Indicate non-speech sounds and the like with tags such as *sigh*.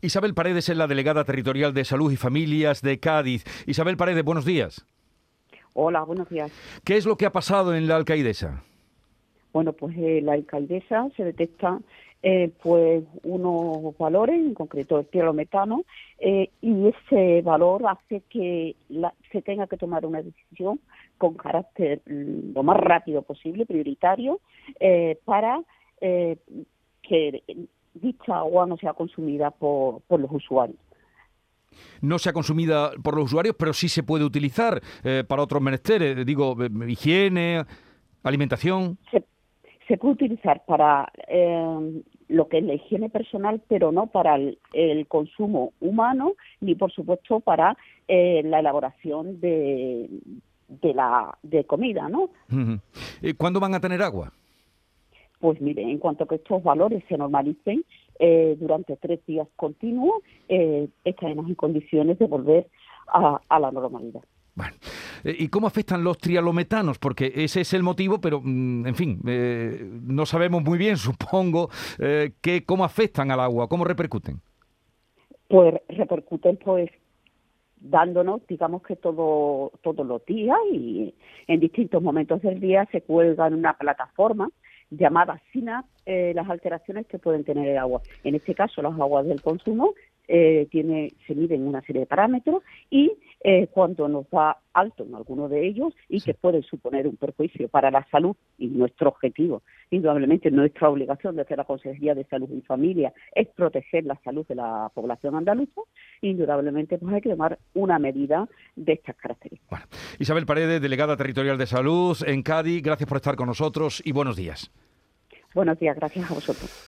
Isabel Paredes es la delegada territorial de Salud y Familias de Cádiz. Isabel Paredes, buenos días. Hola, buenos días. ¿Qué es lo que ha pasado en la alcaidesa? Bueno, pues en la alcaidesa se detectan eh, pues unos valores, en concreto el tielometano, eh, y ese valor hace que se tenga que tomar una decisión con carácter mm, lo más rápido posible, prioritario, eh, para que dicha agua no sea consumida por, los usuarios no sea consumida por los usuarios, pero sí se puede utilizar para otros menesteres, digo, higiene, alimentación se puede utilizar para eh, lo que es la higiene personal, pero no para el, consumo humano, ni por supuesto para eh, la elaboración de, de, la de comida, ¿no? Eh, ¿Cuándo van a tener agua? Pues mire, en cuanto que estos valores se normalicen durante tres días continuos, estaremos en condiciones de volver a la normalidad. Bueno, eh, ¿y cómo afectan los trialometanos? Porque ese es el motivo, pero mm, en fin, eh, no sabemos muy bien, *laughs* supongo, eh, que, cómo afectan al agua, cómo repercuten. Pues repercuten, pues dándonos, digamos que todo, todos los días y en distintos momentos del día se cuelga en una plataforma llamada SINAP las alteraciones que pueden tener el agua. En este caso, las aguas del consumo tiene, se miden una serie de parámetros y eh, cuando nos va alto en alguno de ellos y que puede suponer un perjuicio para la salud y nuestro objetivo. Indudablemente nuestra obligación desde la Consejería de Salud y Familia es proteger la salud de la población andaluza. Indudablemente pues hay que tomar una medida de estas características. Bueno. Isabel Paredes, delegada territorial de salud en Cádiz, gracias por estar con nosotros y buenos días. Buenos días, gracias a vosotros.